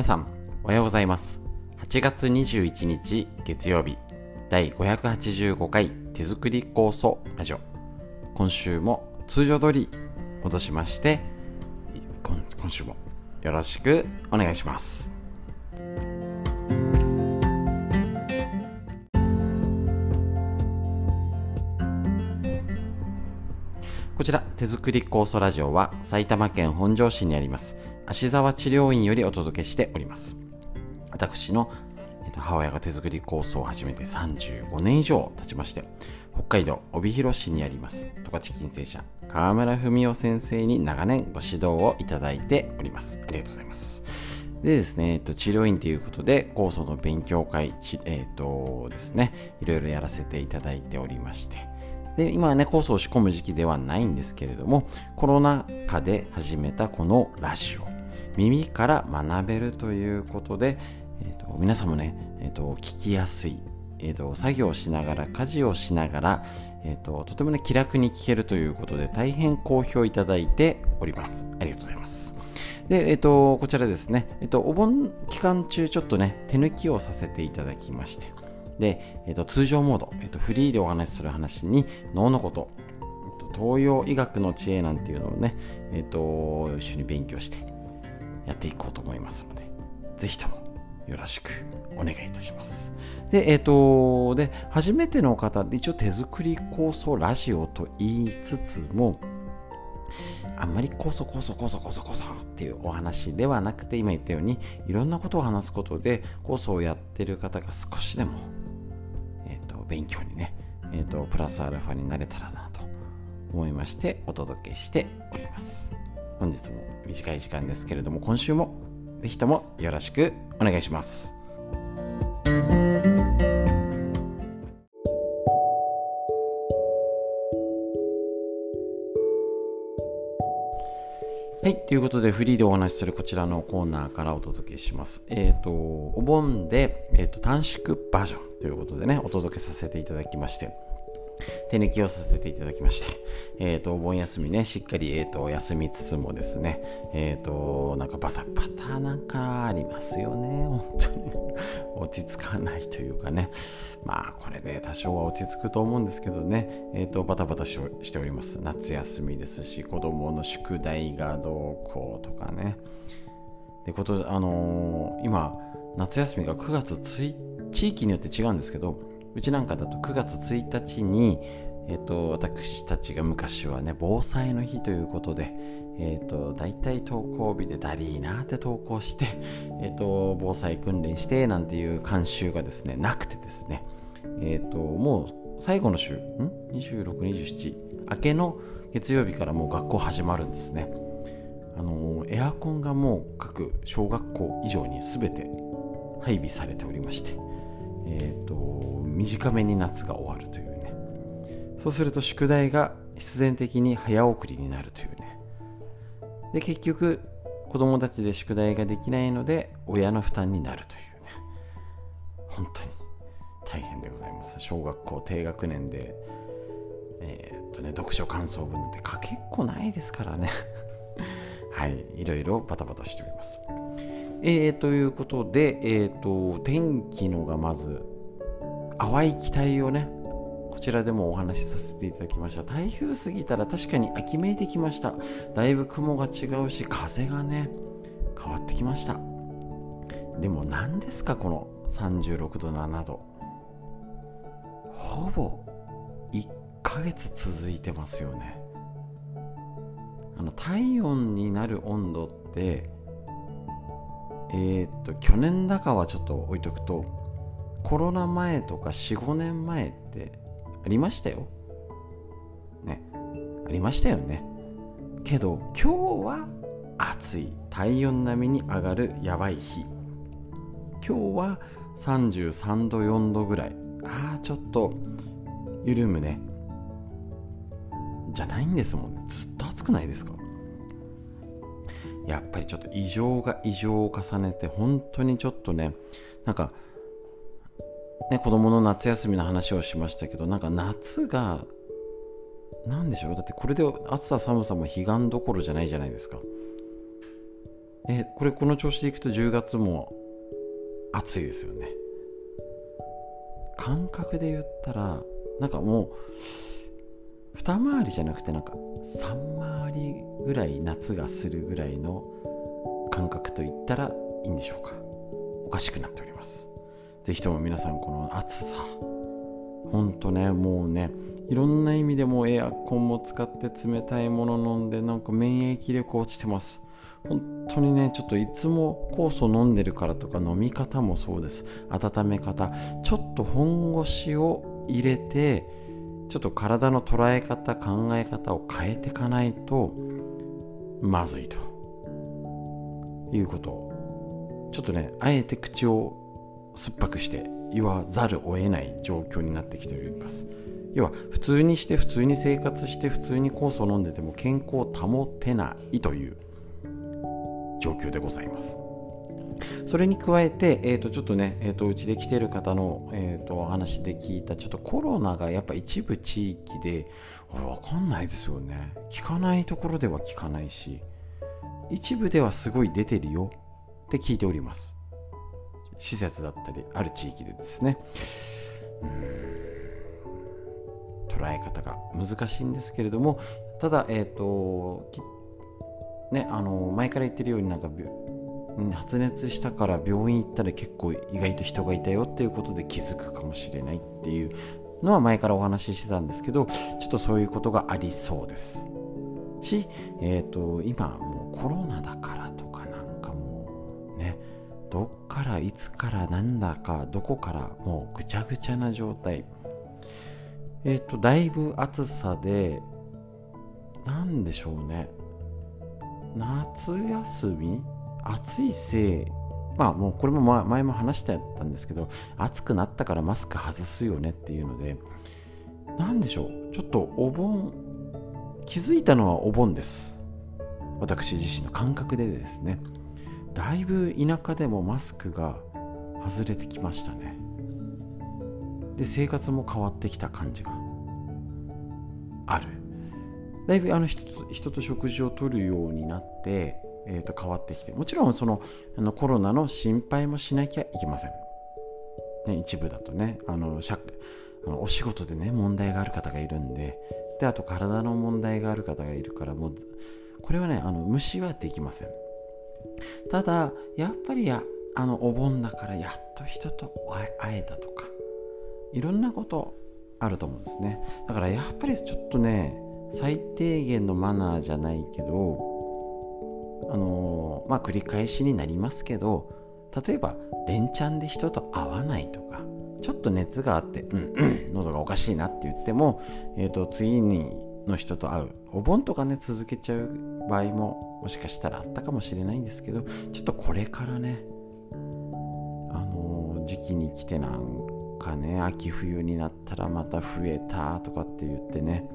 皆さん、おはようございます。8月21日月曜日、第585回手作り酵素ラジオ。今週も通常通り戻しまして、今今週もよろしくお願いします。こちら手作り酵素ラジオは埼玉県本庄市にあります芦沢治療院よりお届けしております。私の、えっと、母親が手作り酵素を始めて35年以上経ちまして北海道帯広市にあります。十勝金星社川村文夫先生に長年ご指導をいただいております。ありがとうございます。でですね、えっと、治療院ということで酵素の勉強会えっとですねいろいろやらせていただいておりまして。で今はね酵素を仕込む時期ではないんですけれどもコロナ禍で始めたこのラジオ。耳から学べるということで、えー、と皆さんもね、えー、と聞きやすい、えー、と作業をしながら家事をしながら、えー、ととてもね気楽に聞けるということで大変好評いただいております。ありがとうございます。で、えっ、と、こちらですね、えっ、と、お盆期間中ちょっとね、手抜きをさせていただきまして、で、えっと、通常モード、えっと、フリーでお話しする話に脳のこと、東洋医学の知恵なんていうのをね、えっと、一緒に勉強してやっていこうと思いますのでぜひともよろしくお願いいたします。でえっとで初めての方一応手作り酵素ラジオと言いつつもあんまり酵素酵素酵素酵素酵素っていうお話ではなくて今言ったようにいろんなことを話すことで酵素をやってる方が少しでも勉強にね、えーと、プラスアルファになれたらなと思いましてお届けしております。本日も短い時間ですけれども今週もぜひともよろしくお願いしますはい。ということで、フリーでお話しするこちらのコーナーからお届けします。えっ、ー、と、お盆で、えっ、ー、と、短縮バージョンということでね、お届けさせていただきまして、手抜きをさせていただきまして、えっ、ー、と、お盆休みね、しっかり、えっ、と、休みつつもですね、えっ、と、なんかバタバタなんかありますよね、本当に。落ち着かないというかね、まあ、これで多少は落ち着くと思うんですけどね、えっ、と、バタバタしております。夏休みですし、子供の宿題がどうこうとかね。で、こと、あの、今、夏休みが9月1、地域によって違うんですけど、うちなんかだと9月1日に、えーと、私たちが昔はね防災の日ということで、えーと、大体登校日でだりーなって投稿して、えーと、防災訓練してなんていう慣習がですねなくてですね、えー、ともう最後の週ん？2627明けの月曜日からもう学校始まるんですね。あのエアコンがもう各小学校以上に全て配備されておりましてえーと、短めに夏が終わるというね。そうすると宿題が必然的に早送りになるというね。で結局子供たちで宿題ができないので親の負担になるというね。本当に大変でございます。小学校低学年でえー、っとね読書感想文って書けっこないですからね。はい。いろいろバタバタしております。えー、ということで、えーと、天気のがまず淡い期待をねこちらでもお話しさせていただきました。台風過ぎたら確かに秋めいてきました。だいぶ雲が違うし風がね変わってきました。でも何ですかこの36度7度。ほぼ1ヶ月続いてますよね。あの体温になる温度ってえー、っと去年だかはちょっと置いとくとコロナ前とか45年前ってありましたよ。ね。ありましたよね。けど今日は暑い。体温並みに上がるやばい日。今日は33度4度ぐらい。ああちょっと緩むね。じゃないんですもん。ずっと暑くないですか？やっぱりちょっと異常が異常を重ねて本当にちょっとねなんかね子供の夏休みの話をしましたけどなんか夏が何でしょう？だってこれで暑さ寒さも彼岸どころじゃないじゃないですか。えこれこの調子でいくと10月も暑いですよね。感覚で言ったらなんかもう二回りじゃなくてなんか3回りぐらい夏がするぐらいの感覚と言ったらいいんでしょうか。おかしくなっております。是非とも皆さんこの暑さほんとねもうねいろんな意味でもエアコンも使って冷たいもの飲んでなんか免疫力落ちてます。本当にねちょっといつも酵素飲んでるからとか飲み方もそうです。温め方。ちょっと本腰を入れてちょっと体の捉え方考え方を変えていかないとまずいということ。ちょっとねあえて口を酸っぱくして言わざるを得ない状況になってきております。要は普通にして普通に生活して普通に酵素を飲んでても健康を保てないという状況でございます。それに加えて、えー、とちょっとね、えー、とうちで来てる方の、えー、とお話で聞いたちょっとコロナがやっぱ一部地域で分かんないですよね。聞かないところでは聞かないし一部ではすごい出てるよって聞いております。施設だったりある地域でですね。捉え方が難しいんですけれどもただえっ、ー、とねあの前から言ってるようになんか発熱したから病院行ったら結構意外と人がいたよっていうことで気づくかもしれないっていうのは前からお話ししてたんですけどちょっとそういうことがありそうです。し、えーと、今もうコロナだからからいつからなんだかどこからもうぐちゃぐちゃな状態。えっ、ー、とだいぶ暑さで何でしょうね。夏休み？暑いせい。まあもうこれも前も話してたんですけど暑くなったからマスク外すよねっていうので。何でしょう？ちょっとお盆気づいたのはお盆です。私自身の感覚でですね。だいぶ田舎でもマスクが外れてきましたね。で生活も変わってきた感じが。ある。だいぶあの人と人と食事をとるようになってえー、と変わってきてもちろんそのあのコロナの心配もしなきゃいけません、ね、一部だとねあのあのお仕事でね問題がある方がいるんでであと体の問題がある方がいるからもうこれはねあの無視はできません。ただやっぱりやあのお盆だからやっと人と会えたとかいろんなことあると思うんですね。だからやっぱりちょっとね最低限のマナーじゃないけどあのまあ繰り返しになりますけど例えば連チャンで人と会わないとかちょっと熱があってうんうん喉がおかしいなって言っても、えーと、次にの人と会うお盆とかね続けちゃう場合ももしかしたらあったかもしれないんですけどちょっとこれからねあの時期に来てなんかね秋冬になったらまた増えたとかって言ってね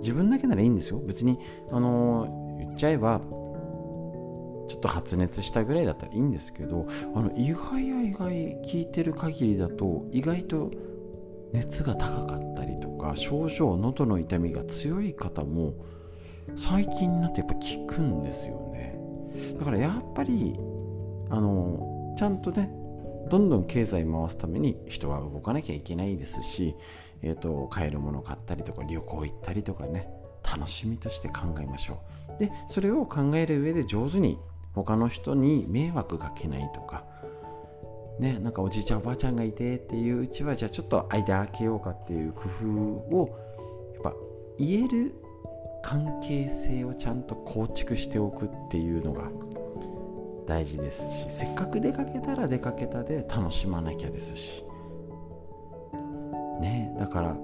自分だけならいいんですよ。別にあの言っちゃえばちょっと発熱したぐらいだったらいいんですけどあの意外や意外聞いてる限りだと意外と熱が高かったりとか症状喉の痛みが強い方も最近になってやっぱ効くんですよね。だからやっぱりあのちゃんとねどんどん経済回すために人は動かなきゃいけないですし、えーと、買えるもの買ったりとか旅行行ったりとかね楽しみとして考えましょう。でそれを考える上で上手に他の人に迷惑かけないとかねなんかおじいちゃんおばあちゃんがいてっていううちはじゃあちょっと間開けようかっていう工夫をやっぱ言える関係性をちゃんと構築しておくっていうのが大事ですしせっかく出かけたら出かけたで楽しまなきゃですし。ねだから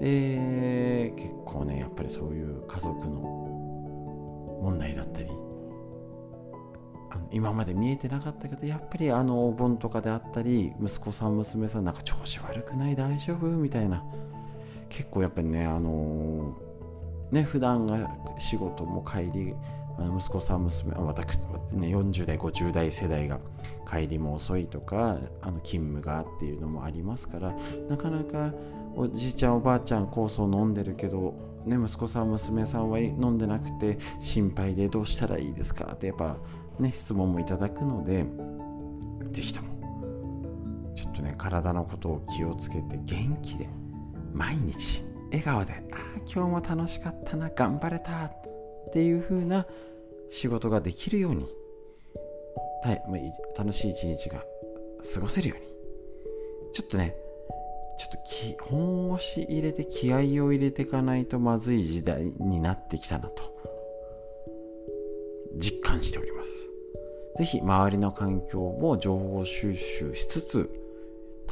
で結構ねやっぱりそういう家族の問題だったり今まで見えてなかったけどやっぱりあのお盆とかであったり息子さん娘さんなんか調子悪くない？大丈夫？みたいな。結構やっぱりねあのー、ね普段が仕事も帰りあの息子さん娘私、ね、40代50代世代が帰りも遅いとかあの勤務がっていうのもありますからなかなかおじいちゃんおばあちゃん酵素飲んでるけど、ね、息子さん娘さんは飲んでなくて心配でどうしたらいいですか？ってやっぱね、質問もいただくので是非ともちょっとね体のことを気をつけて元気で毎日笑顔で「ああ今日も楽しかったな頑張れた」っていう風な仕事ができるように楽しい一日が過ごせるようにちょっとねちょっとき本腰入れて気合を入れていかないとまずい時代になってきたなと実感しております。是非周りの環境も情報収集しつつ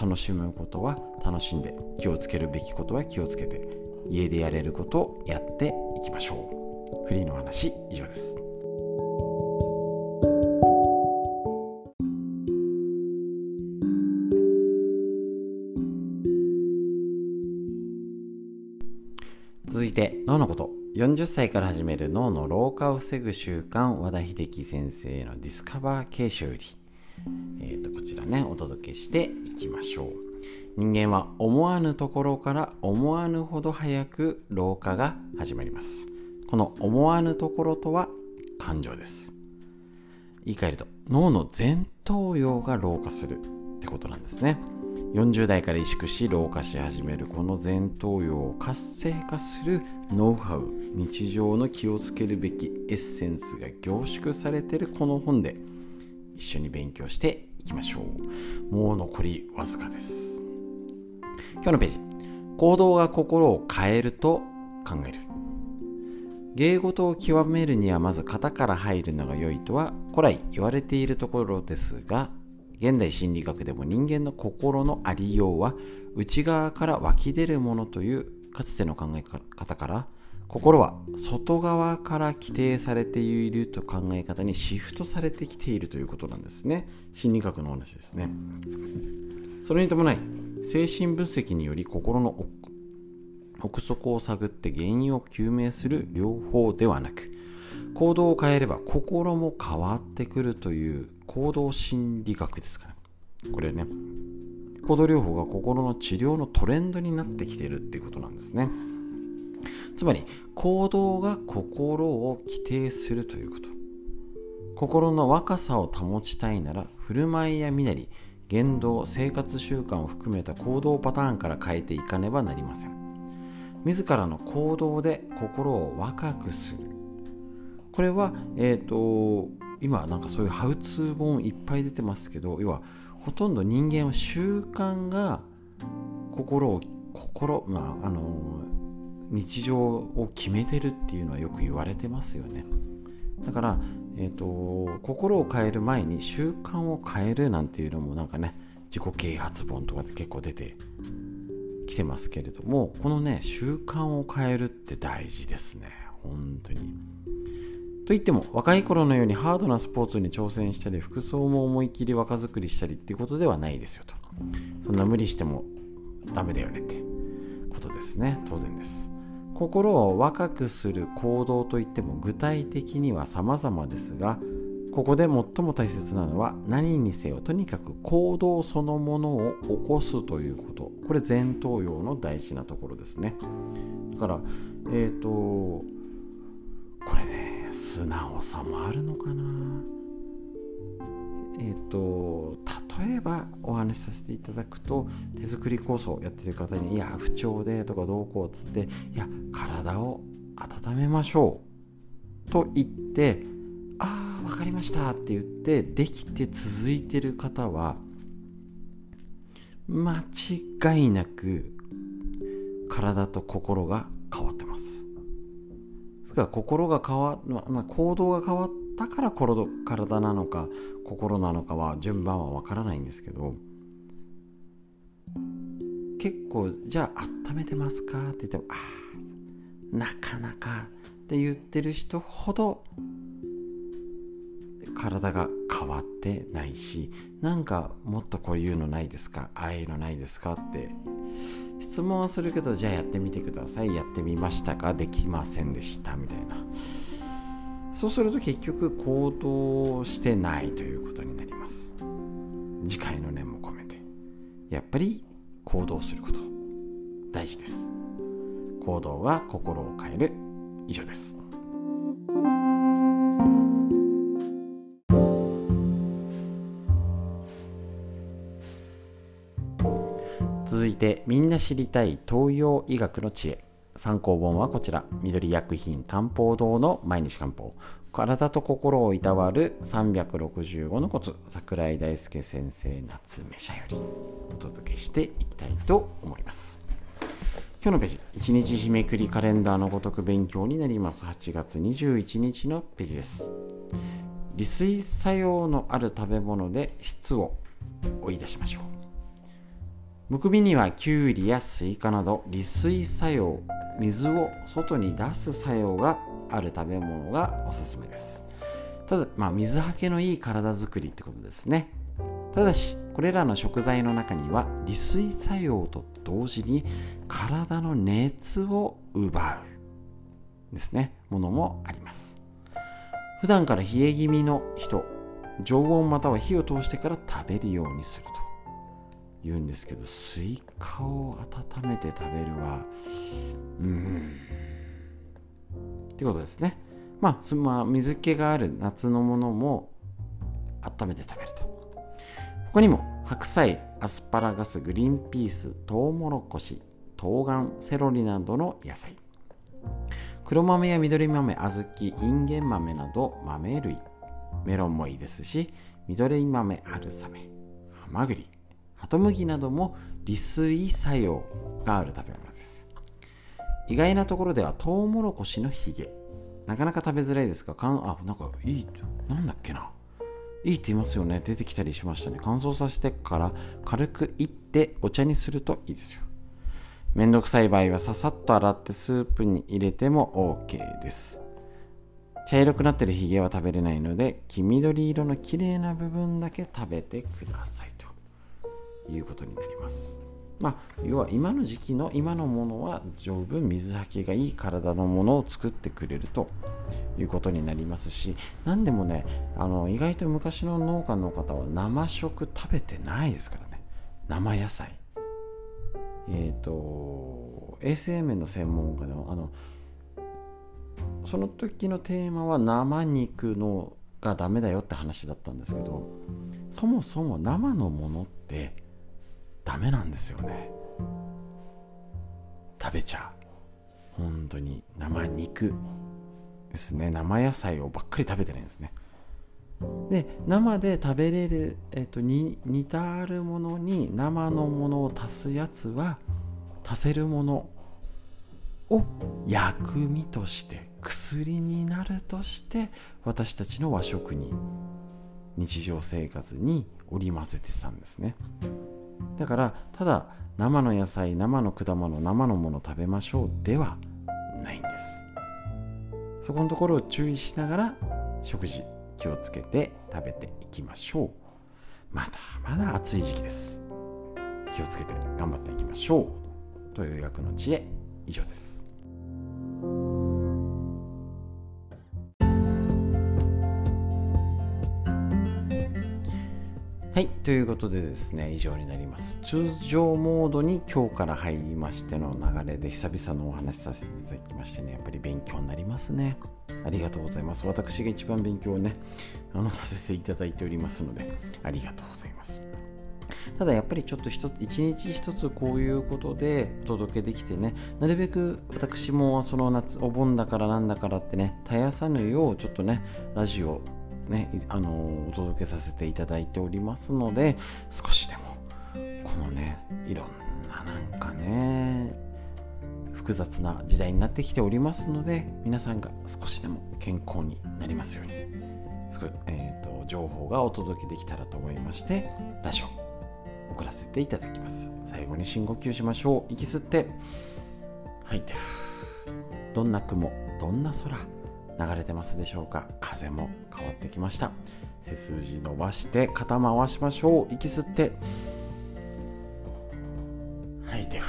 楽しむことは楽しんで気をつけるべきことは気をつけて家でやれることをやっていきましょう。フリーの話以上です。続いて脳のこと。40歳から始める脳の老化を防ぐ習慣和田秀樹先生のディスカバー形式より、えー、とこちらねお届けしていきましょう。人間は思わぬところから思わぬほど早く老化が始まります。この思わぬところとは感情です。言い換えると脳の前頭葉が老化するってことなんですね。40代から萎縮し老化し始めるこの前頭葉を活性化するノウハウ日常の気をつけるべきエッセンスが凝縮されてるこの本で一緒に勉強していきましょう。もう残りわずかです。今日のページ。行動が心を変えると考える。芸事を極めるにはまず型から入るのが良いとは古来言われているところですが現代心理学でも人間の心のありようは内側から湧き出るものというかつての考え方から心は外側から規定されていると考え方にシフトされてきているということなんですね。心理学の話ですね。それに伴い精神分析により心の奥底を探って原因を究明する療法ではなく行動を変えれば心も変わってくるという行動心理学ですかね。これね。行動療法が心の治療のトレンドになってきているっていうことなんですね。つまり行動が心を規定するということ。心の若さを保ちたいなら振る舞いや身なり言動生活習慣を含めた行動パターンから変えていかねばなりません。自らの行動で心を若くする。これは、えーと今なんかそういうハウツー本いっぱい出てますけど要はほとんど人間は習慣が心を心まああの日常を決めてるっていうのはよく言われてますよね。だから、えーと、心を変える前に習慣を変えるなんていうのもなんかね自己啓発本とかって結構出てきてますけれどもこのね習慣を変えるって大事ですね。本当に。といっても若い頃のようにハードなスポーツに挑戦したり服装も思い切り若作りしたりっていうことではないですよと。そんな無理してもダメだよねって。ことですね。当然です。心を若くする行動といっても具体的には様々ですがここで最も大切なのは何にせよとにかく行動そのものを起こすということ。これ前頭葉の大事なところですね。だからえっ、ー、と素直さもあるのかな？えっ、ー、と例えばお話しさせていただくと手作り構想やってる方に「いや不調で」とかどうこうっつって「いや体を温めましょう」と言って「ああ分かりました」って言ってできて続いてる方は間違いなく体と心が変わってます。か心が変わ、まあ、行動が変わったから体なのか心なのかは順番はわからないんですけど結構じゃあ温めてますかって言ってもあなかなかって言ってる人ほど体が変わってないしなんかもっとこういうのないですかああいうのないですかって質問はするけどじゃあやってみてください。やってみましたか？できませんでした。みたいな。そうすると結局行動してないということになります。次回の念も込めて。やっぱり行動すること。大事です。行動は心を変える。以上です。てみんな知りたい東洋医学の知恵。参考本はこちら。緑薬品漢方堂の毎日漢方。体と心をいたわる365のコツ。桜井大輔先生夏目社より。お届けしていきたいと思います。今日のページ。1日日めくりカレンダーのごとく勉強になります。8月21日のページです。利水作用のある食べ物で質を追い出しましょう。むくみにはきゅうりやスイカなど利水作用水を外に出す作用がある食べ物がおすすめです。ただ、まあ、水はけのいい体づくりってことですね。ただしこれらの食材の中には利水作用と同時に体の熱を奪うですね。ものもあります。普段から冷え気味の人常温または火を通してから食べるようにすると。言うんですけどスイカを温めて食べるはうん。ってことですね。まあ、まあ、水気がある夏のものも温めて食べると。他にも白菜アスパラガスグリーンピーストウモロコシ冬瓜セロリなどの野菜。黒豆や緑豆小豆インゲン豆など豆類。メロンもいいですし緑豆春雨ハマグリ。ハトムギなども利水作用がある食べ物です。意外なところではトウモロコシのヒゲ。なかなか食べづらいですがかんあなんかいいなんだっけな。いいって言いますよね。出てきたりしましたね。乾燥させてから軽くいってお茶にするといいですよ。めんどくさい場合はささっと洗ってスープに入れても OK です。茶色くなってるヒゲは食べれないので黄緑色の綺麗な部分だけ食べてください。ということになります。まあ要は今の時期の今のものは十分水はけがいい体のものを作ってくれるということになりますし何でもねあの意外と昔の農家の方は生食食べてないですからね。生野菜。えっ、ー、と衛生面の専門家のあのその時のテーマは生肉のがダメだよって話だったんですけどそもそも生のものってダメなんですよね。食べちゃう。本当に生肉ですね。生野菜をばっかり食べてないんですね。で生で食べれる、えっと、に似たあるものに生のものを足すやつは足せるものを薬味として薬になるとして私たちの和食に日常生活に織り交ぜてたんですね。だからただ生の野菜生の果物生のもの食べましょうではないんです。そこのところを注意しながら食事気をつけて食べていきましょう。まだまだ暑い時期です。気をつけて頑張っていきましょう。という学の知恵。以上です。はい、ということでですね、以上になります。通常モードに今日から入りましての流れで久々のお話しさせていただきましてね、やっぱり勉強になりますね。ありがとうございます。私が一番勉強をね、あのさせていただいておりますので、ありがとうございます。ただやっぱりちょっと一日一つこういうことでお届けできてねなるべく私もその夏お盆だからなんだからってね絶やさぬようちょっとねラジオね、あのお届けさせていただいておりますので少しでもこのねいろんななんかね複雑な時代になってきておりますので皆さんが少しでも健康になりますようにえーと、情報がお届けできたらと思いましてラジオ送らせていただきます。最後に深呼吸しましょう。息吸って吐いてどんな雲どんな空流れてますでしょうか？風も変わってきました。背筋伸ばして肩回しましょう。息吸って。吐いて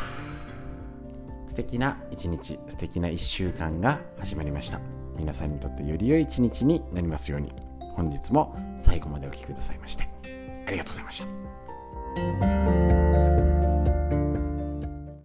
素敵な一日。素敵な一週間が始まりました。皆さんにとってより良い一日になりますように。本日も最後までお聴きくださいましてありがとうございました。